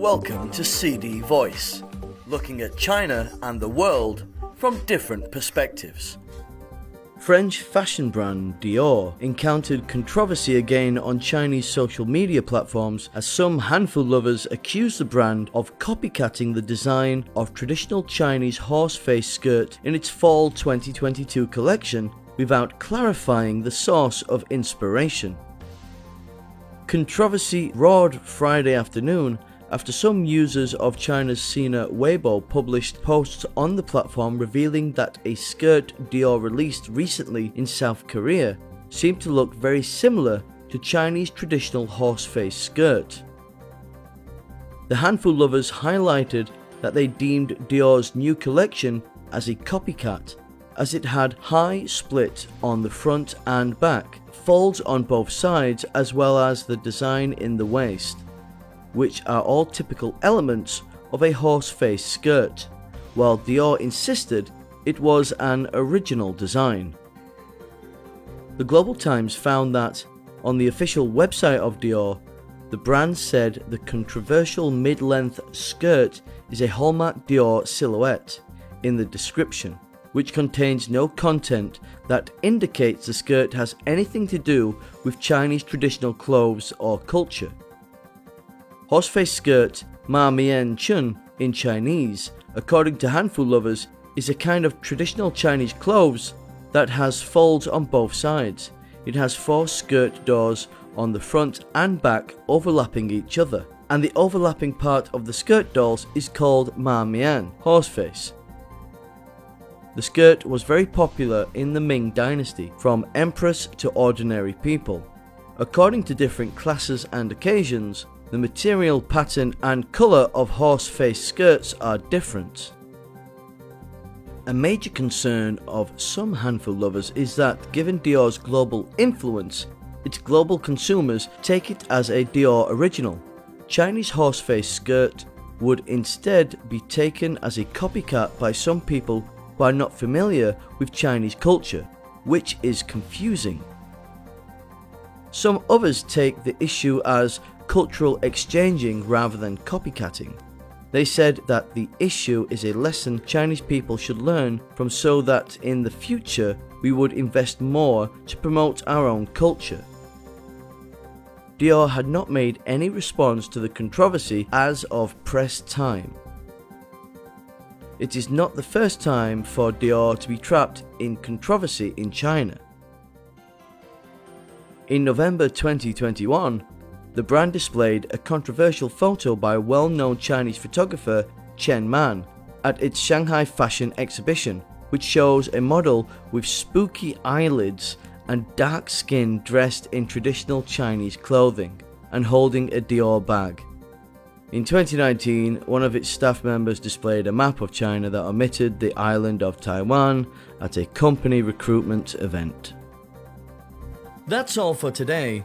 Welcome to CD Voice, looking at China and the world from different perspectives. French fashion brand Dior encountered controversy again on Chinese social media platforms as some Hanfu lovers accused the brand of copycatting the design of traditional Chinese horse face skirt in its fall 2022 collection without clarifying the source of inspiration. Controversy roared Friday afternoon after some users of China's Sina Weibo published posts on the platform revealing that a skirt Dior released recently in South Korea seemed to look very similar to Chinese traditional horse-face skirt. The Hanfu lovers highlighted that they deemed Dior's new collection as a copycat, as it had high split on the front and back, folds on both sides, as well as the design in the waist which are all typical elements of a horse-faced skirt, while Dior insisted it was an original design. The Global Times found that, on the official website of Dior, the brand said the controversial mid-length skirt is a hallmark Dior silhouette in the description, which contains no content that indicates the skirt has anything to do with Chinese traditional clothes or culture. Horseface skirt Ma Mian Qun in Chinese, according to Hanfu lovers, is a kind of traditional Chinese clothes that has folds on both sides. It has four skirt doors on the front and back overlapping each other, and the overlapping part of the skirt doors is called Ma Mian, horseface. The skirt was very popular in the Ming dynasty, from empress to ordinary people. According to different classes and occasions, the material pattern and colour of horse-face skirts are different. A major concern of some Hanfu lovers is that given Dior's global influence, its global consumers take it as a Dior original. Chinese horse-face skirt would instead be taken as a copycat by some people who are not familiar with Chinese culture, which is confusing. Some others take the issue as cultural exchanging rather than copycatting. They said that the issue is a lesson Chinese people should learn from so that in the future we would invest more to promote our own culture. Dior had not made any response to the controversy as of press time. It is not the first time for Dior to be trapped in controversy in China. In November 2021, the brand displayed a controversial photo by well-known Chinese photographer Chen Man at its Shanghai Fashion Exhibition, which shows a model with spooky eyelids and dark skin dressed in traditional Chinese clothing and holding a Dior bag. In 2019, one of its staff members displayed a map of China that omitted the island of Taiwan at a company recruitment event. That's all for today.